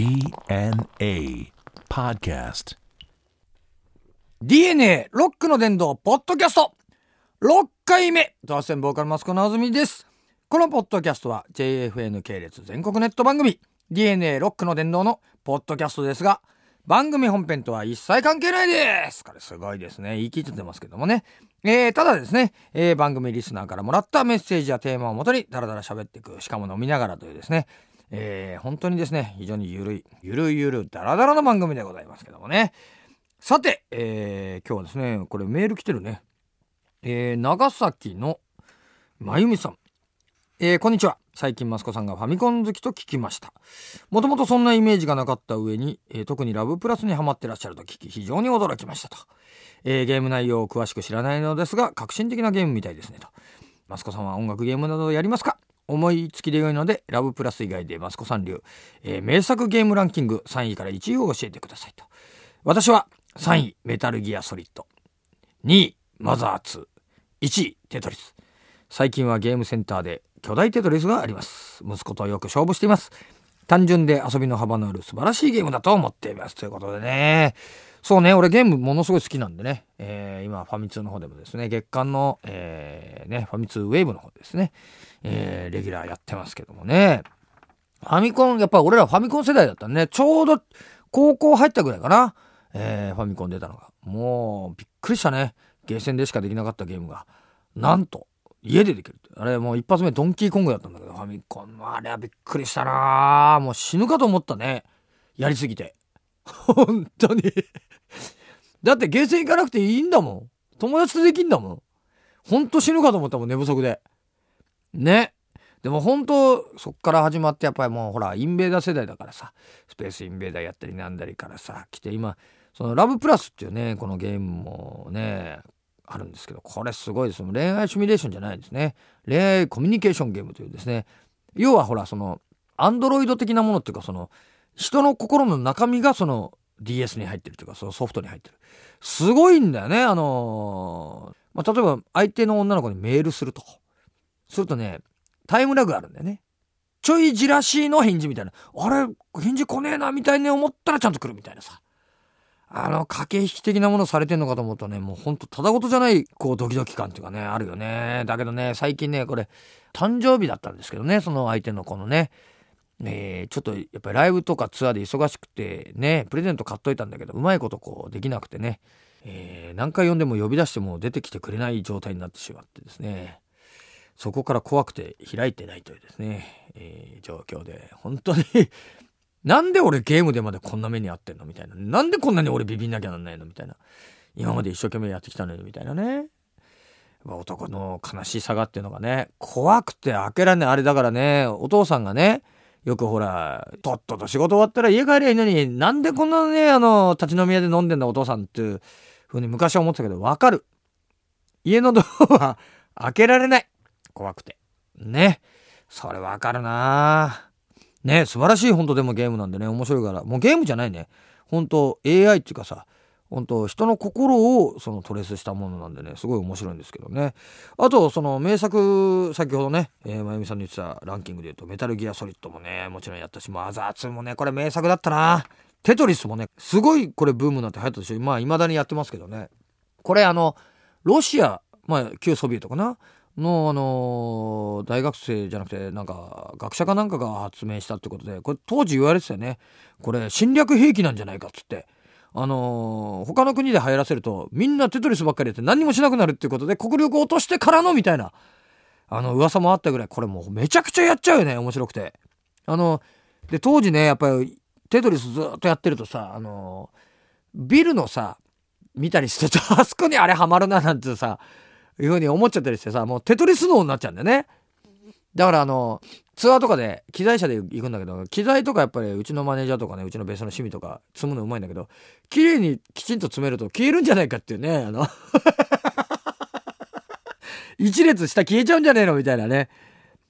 DNA Podcast. DNA ロックの殿堂ポッドキャスト。6回目ドアセンボーカルマスコのあずみです。このポッドキャストは JFN 系列全国ネット番組 DNA ロックの殿堂のポッドキャストですが番組本編とは一切関係ないです。これすごいですね。言い切っちゃってますけどもね。えー、ただですね、えー、番組リスナーからもらったメッセージやテーマをもとにダラダラ喋っていくしかも飲みながらというですねえー、本当にですね非常にゆるいゆるゆるダラダラの番組でございますけどもね。さて、えー、今日はですねこれメール来てるね、えー、長崎のまゆみさん。えー、こんにちは。最近マスコさんがファミコン好きと聞きました。もともとそんなイメージがなかった上に、えー、特にラブプラスにハマってらっしゃると聞き非常に驚きましたと、えー、ゲーム内容を詳しく知らないのですが革新的なゲームみたいですねと。マスコさんは音楽ゲームなどやりますか？思いつきで良いのでラブプラス以外でマスコさん流、えー、名作ゲームランキング3位から1位を教えてくださいと。私は3位メタルギアソリッド。2位マザー2 1位テトリス。最近はゲームセンターで巨大テトリスがあります。息子とよく勝負しています。単純で遊びの幅のある素晴らしいゲームだと思っています。ということでね。そうね俺ゲームものすごい好きなんでね、えー、今ファミ通の方でもですね月間の、えー、ね、ファミ通ウェーブの方ですね、えー、レギュラーやってますけどもね。ファミコンやっぱ俺らファミコン世代だったねちょうど高校入ったぐらいかな、えー、ファミコン出たのが。もうびっくりしたね。ゲーセンでしかできなかったゲームが。なんと家でできるあれもう一発目ドンキーコングだったんだけどファミコンあれはびっくりしたなもう死ぬかと思ったね。やりすぎて本当に。だってゲーセン行かなくていいんだもん。友達とできんだもん。ほんと死ぬかと思ったもん寝不足で。ね。でも本当そっから始まってやっぱりもうほらインベーダー世代だからさ。スペースインベーダーやったりなんだりからさ。来て今そのラブプラスっていうねこのゲームもねあるんですけどこれすごいです。恋愛シミュレーションじゃないんですね。恋愛コミュニケーションゲームというですね。要はほらそのアンドロイド的なものっていうかその人の心の中身がその DS に入ってるというかそのソフトに入ってる。すごいんだよね。あのー、まあ、例えば相手の女の子にメールすると。するとねタイムラグあるんだよね。ちょいじらしいの返事みたいな。あれ返事来ねえなみたいに思ったらちゃんと来るみたいなさ。あの、駆け引き的なものされてんのかと思うとね、もうほんとただごとじゃない、こう、ドキドキ感っていうかね、あるよね。だけどね、最近ね、これ、誕生日だったんですけどね、その相手のこのね、えー、ちょっとやっぱりライブとかツアーで忙しくてね、プレゼント買っといたんだけど、うまいことこうできなくてね、えー、何回呼んでも呼び出しても出てきてくれない状態になってしまってですね、そこから怖くて開いてないというですね、えー、状況で、本当になんで俺ゲームでまでこんな目に遭ってんのみたいな。なんでこんなに俺ビビんなきゃなんないのみたいな。今まで一生懸命やってきたのにみたいなね。男の悲しさがっていうのがね、怖くて開けられない。あれだからね、お父さんがね、よくほら、とっとと仕事終わったら家帰りゃいいのに、なんでこんなね、あの、立ち飲み屋で飲んでんだお父さんっていうふうに昔は思ってたけど、わかる。家のドアは 開けられない。怖くて。ね。それわかるなね素晴らしい本当でもゲームなんでね面白いからもうゲームじゃないね本当 AI っていうかさ本当人の心をそのトレースしたものなんでねすごい面白いんですけどね。あとその名作先ほどね、えー、まゆみさんの言ってたランキングで言うとメタルギアソリッドもねもちろんやったしマザー2もねこれ名作だったな。テトリスもねすごいこれブームになって流行ったでしょ。まあ未だにやってますけどね。これあのロシアまあ旧ソビエトかな？の、あのー、大学生じゃなくてなんか学者かなんかが発明したってことでこれ当時言われてたよね。これ侵略兵器なんじゃないかっつって。あのー、他の国で流行らせるとみんなテトリスばっかりやって何もしなくなるっていうことで国力落としてからのみたいなあの噂もあったぐらい。これもうめちゃくちゃやっちゃうよね面白くて。あので当時ねやっぱりテトリスずっとやってるとさあのビルのさ見たりしてるとあそこにあれハマるななんてさいうふうに思っちゃったりしてさもうテトリス脳になっちゃうんだよね。だからあのツアーとかで機材車で行くんだけど機材とかやっぱりうちのマネージャーとかねうちのベースの趣味とか積むのうまいんだけど綺麗にきちんと詰めると消えるんじゃないかっていうねあの。一列下消えちゃうんじゃねえの？みたいなね。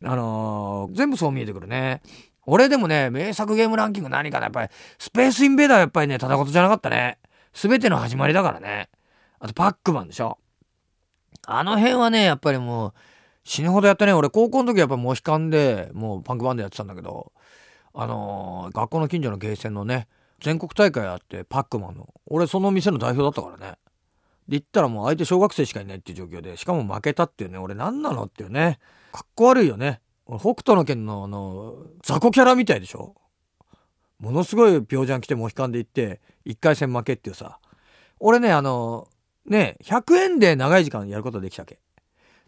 あのー、全部そう見えてくるね。俺でもね名作ゲームランキング何かな？やっぱりスペースインベーダーやっぱりねただことじゃなかったね。全ての始まりだからね。あとパックマンでしょ。あの辺はね、やっぱりもう、死ぬほどやったね。俺、高校の時やっぱモヒカンで、もうパンクバンドやってたんだけど、あのー学校の近所のゲーセンのね全国大会あってパックマンの。俺その店の代表だったからね。で行ったらもう相手小学生しかいないっていう状況でしかも負けたっていうね俺何なのっていうね。かっこ悪いよね。北斗の拳のあの雑魚キャラみたいでしょ。ものすごい病ジャン来てモヒカンで行って1回戦負けっていうさ。俺ねあのね100円で長い時間やることできたわけ。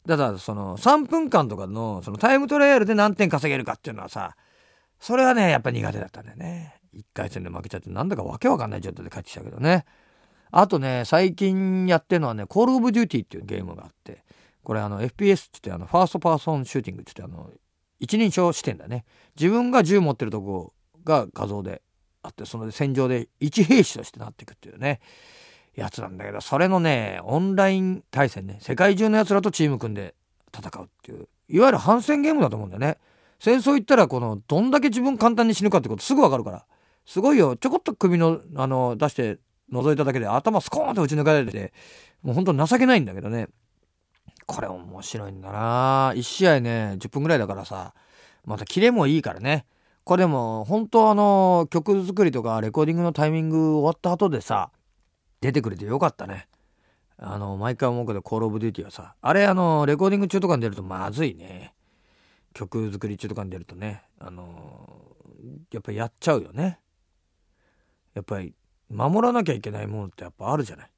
だからその3分間とかのそのタイムトライアルで何点稼げるかっていうのはさそれはねやっぱ苦手だったんだよね。1回戦で負けちゃってなんだかわけわかんない状態で帰ってきたけどね。あとね最近やってるのはね「コール・オブ・デューティー」っていうゲームがあってこれあの FPS ってってあのファーストパーソンシューティングってってあの一人称視点だね。自分が銃持ってるとこが画像であってその戦場で一兵士としてなっていくっていうね。やつなんだけどそれのねオンライン対戦ね世界中のやつらとチーム組んで戦うっていういわゆる反戦ゲームだと思うんだよね。戦争行ったらこのどんだけ自分簡単に死ぬかってことすぐ分かるから。すごいよ。ちょこっと首のあの出して覗いただけで頭スコーンと打ち抜かれててもうほんと情けないんだけどね。これ面白いんだな。1試合ね10分ぐらいだからさまたキレもいいからね。これでも本当あの曲作りとかレコーディングのタイミング終わった後でさ出てくれてよかったね。あの毎回思うけど「コール・オブ・デューティー」はさあれあのレコーディング中とかに出るとまずいね。曲作り中とかに出るとね。あのやっぱりやっちゃうよね。やっぱり守らなきゃいけないものってやっぱあるじゃない。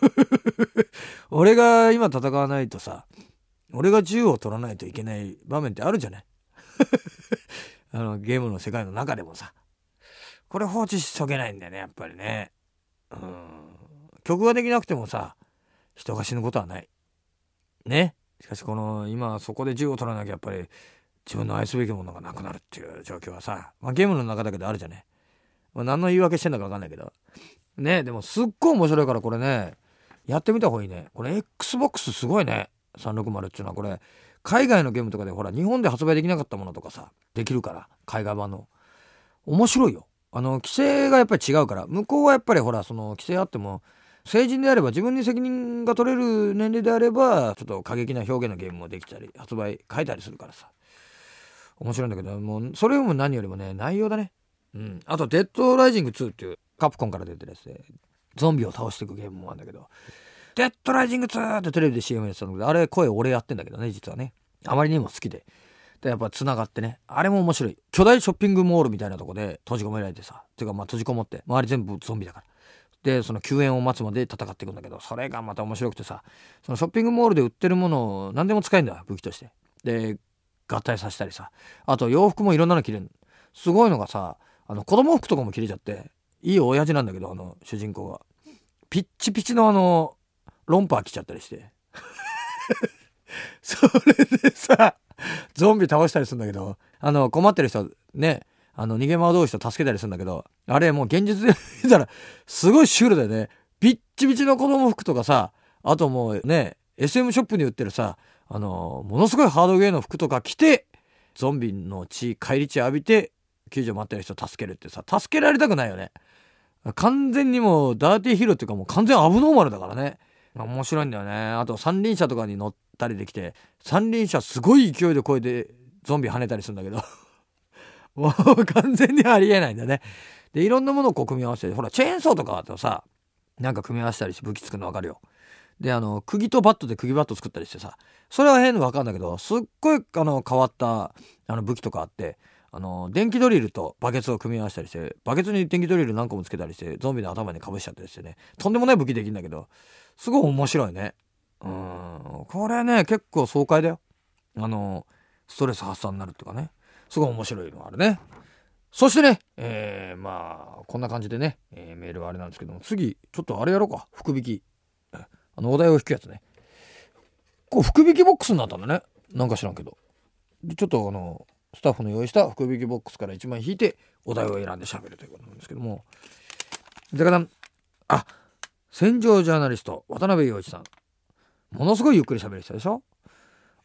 俺が今戦わないとさ俺が銃を取らないといけない場面ってあるじゃない。あのゲームの世界の中でもさ。これ放置しとけないんだよねやっぱりね。うん。曲ができなくてもさ人が死ぬことはない。ね。しかしこの今そこで銃を取らなきゃやっぱり自分の愛すべきものがなくなるっていう状況はさ、まあ、ゲームの中だけであるじゃね、まあ、何の言い訳してんだか分かんないけど。ね。でもすっごい面白いからこれねやってみた方がいいね。これ XBOX すごいね。360っていうのはこれ海外のゲームとかでほら日本で発売できなかったものとかさできるから海外版の。面白いよ。あの規制がやっぱり違うから向こうはやっぱりほらその規制あっても成人であれば自分に責任が取れる年齢であればちょっと過激な表現のゲームもできたり発売変えたりするからさ。面白いんだけどもうそれよりも何よりもね内容だね。うん。あと「デッドライジング2」っていうカプコンから出てるやつでゾンビを倒していくゲームもあるんだけど「デッドライジング2」ってテレビで CM やってたんだけどあれ声俺やってんだけどね実はね。あまりにも好きで。でやっぱ繋がってね。あれも面白い。巨大ショッピングモールみたいなとこで閉じ込められてさ。ていうかまあ閉じこもって。周り全部ゾンビだから。でその救援を待つまで戦っていくんだけどそれがまた面白くてさ。そのショッピングモールで売ってるものを何でも使えんだよ武器として。で合体させたりさ。あと洋服もいろんなの着れるすごいのがさあの子供服とかも着れちゃっていい親父なんだけどあの主人公が。ピッチピチのあのロンパー着ちゃったりして。それでさ ゾンビ倒したりするんだけどあの困ってる人ねあの逃げ惑う人助けたりするんだけどあれもう現実で見たらすごいシュールだよね。ピッチピチの子供服とかさあともうね SM ショップに売ってるさあのものすごいハードウェイの服とか着てゾンビの血返り血浴びて救助待ってる人助けるってさ助けられたくないよね。完全にもうダーティーヒーローっていうかもう完全アブノーマルだからね。面白いんだよね。あと三輪車とかに乗ったりできて三輪車すごい勢いでこえてゾンビ跳ねたりするんだけど。もう完全にありえないんだね。でいろんなものをこう組み合わせてほらチェーンソーとかだとさなんか組み合わせたりして武器作るの分かるよ。であの釘とバットで釘バット作ったりしてさそれは変の分かるんないけどすっごいあの変わったあの武器とかあってあの電気ドリルとバケツを組み合わせたりしてバケツに電気ドリル何個もつけたりしてゾンビの頭にかぶしちゃったりしてね。とんでもない武器できるんだけどすごい面白いね。うん。これね結構爽快だよ。あのストレス発散になるっていうかね。すごい面白いのがあるね。そしてね、えー、まあこんな感じでね、えー、メールはあれなんですけども次ちょっとあれやろうか。福引き。あのお題を引くやつね。こう福引きボックスになったんだね。なんか知らんけど。ちょっとあのスタッフの用意した福引きボックスから1枚引いてお題を選んで喋るということなんですけども。だからあ戦場ジャーナリスト渡辺陽一さん。ものすごいゆっくり喋る人でしょ？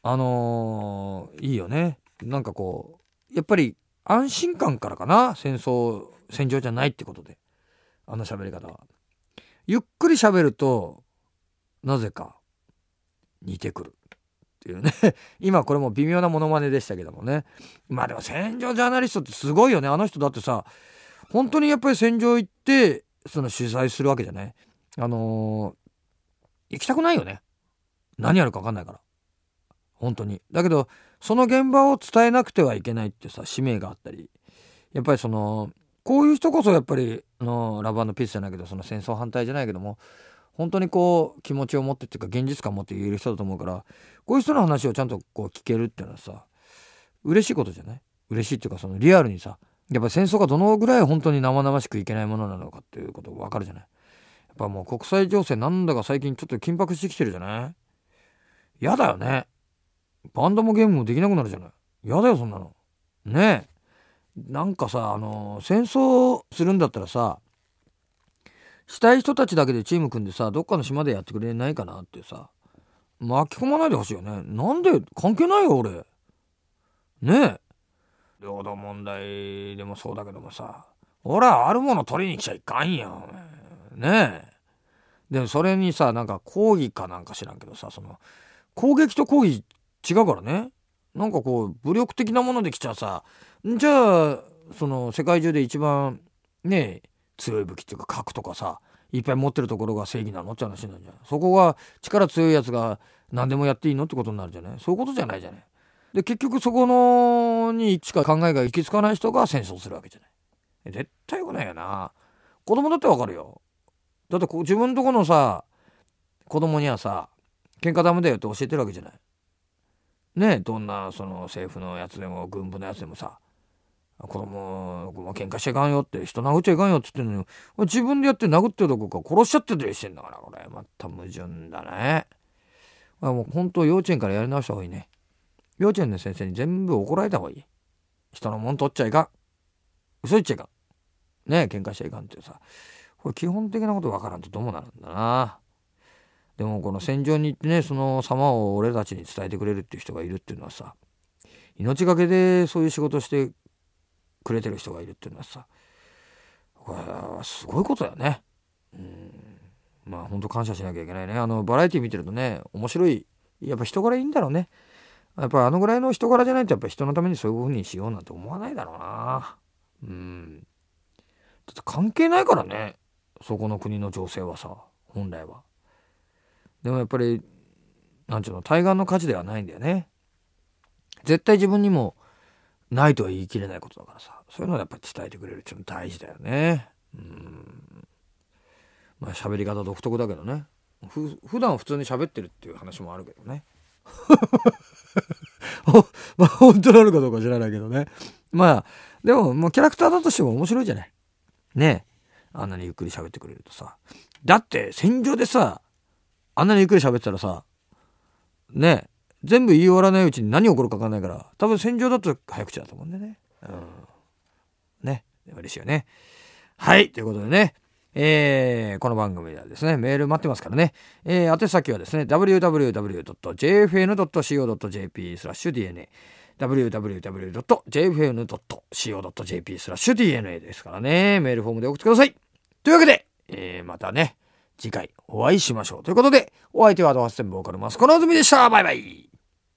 あのー、いいよね。なんかこうやっぱり安心感からかな？戦争戦場じゃないってことで。あの喋り方は。ゆっくり喋るとなぜか似てくる。っていうね。今これも微妙なモノマネでしたけどもね。まあでも戦場ジャーナリストってすごいよね。あの人だってさ本当にやっぱり戦場行ってその取材するわけじゃない？あのー、行きたくないよね。何やるか分かんないから。本当に。だけどその現場を伝えなくてはいけないってさ使命があったり。やっぱりそのこういう人こそやっぱりあのラブピースじゃないけどその戦争反対じゃないけども本当にこう気持ちを持ってっていうか現実感を持って言える人だと思うからこういう人の話をちゃんとこう聞けるっていうのはさ嬉しいことじゃない？嬉しいっていうかそのリアルにさやっぱ戦争がどのぐらい本当に生々しくいけないものなのかっていうことが分かるじゃない？やっぱもう国際情勢なんだか最近ちょっと緊迫してきてるじゃない？嫌だよね。バンドもゲームもできなくなるじゃない？嫌だよそんなの。ねえ。なんかさあの戦争するんだったらさしたい人たちだけでチーム組んでさどっかの島でやってくれないかなってさ。巻き込まないでほしいよね。なんで関係ないよ俺。ねえ。領土問題でもそうだけどもさ。俺はあるもの取りに来ちゃいかんよねえ。でもそれにさなんか抗議かなんか知らんけどさその攻撃と抗議違うからね。なんかこう武力的なものできちゃうさ。じゃあその世界中で一番ねえ強い武器っていうか核とかさいっぱい持ってるところが正義なのって話なんじゃないそこが力強いやつが何でもやっていいのってことになるじゃない？そういうことじゃないじゃない？で結局そこのにしか考えが行き着かない人が戦争するわけじゃない。絶対よくないよな。子供だってわかるよ。だってこ自分とこのさ子供にはさ喧嘩ダメだよって教えてるわけじゃない。ねどんなその政府のやつでも軍部のやつでもさ子供も喧嘩しちゃいかんよって人殴っちゃいかんよって言ってんのに自分でやって殴ってるとこか殺しちゃってたりしてんだからこれ。また矛盾だね。もう本当幼稚園からやり直した方がいいね。幼稚園の先生に全部怒られた方がいい。人のもん取っちゃいかん。嘘言っちゃいかん。ねえ喧嘩しちゃいかんってさ。これ基本的なことわからんとどうもなるんだな。でもこの戦場に行ってねその様を俺たちに伝えてくれるっていう人がいるっていうのはさ命がけでそういう仕事してくれてる人がいるっていうのはさこれはすごいことだよね。うんまあ本当感謝しなきゃいけないね。あのバラエティ見てるとね面白いやっぱ人柄いいんだろうね。やっぱあのぐらいの人柄じゃないとやっぱ人のためにそういう風にしようなんて思わないだろうな。うんだって関係ないからねそこの国の情勢はさ本来は。でもやっぱりなんちゅうの対岸の火事ではないんだよね絶対自分にもないとは言い切れないことだからさ。そういうのをやっぱ伝えてくれるっていうの大事だよね。うん。まあ喋り方独特だけどね。ふ普段普通に喋ってるっていう話もあるけどね。まあ本当なのかどうか知らないけどね。まあでももうキャラクターだとしても面白いじゃない。ね。あんなにゆっくり喋ってくれるとさ。だって戦場でさあんなにゆっくり喋ってたらさ、ね、全部言い終わらないうちに何起こるか分かんないから、多分戦場だと早口だと思うんでね。うん。ね。嬉しいよね。はい。ということでね。えー、この番組ではですね、メール待ってますからね。えー、宛先はですね、www.jfn.co.jp スラッシュ DNA。www.jfn.co.jp スラッシュ DNA ですからね。メールフォームで送ってください。というわけで、えー、またね、次回お会いしましょう。ということで、お相手はドハッセンボーカルマスコのズミでした。バイバイ。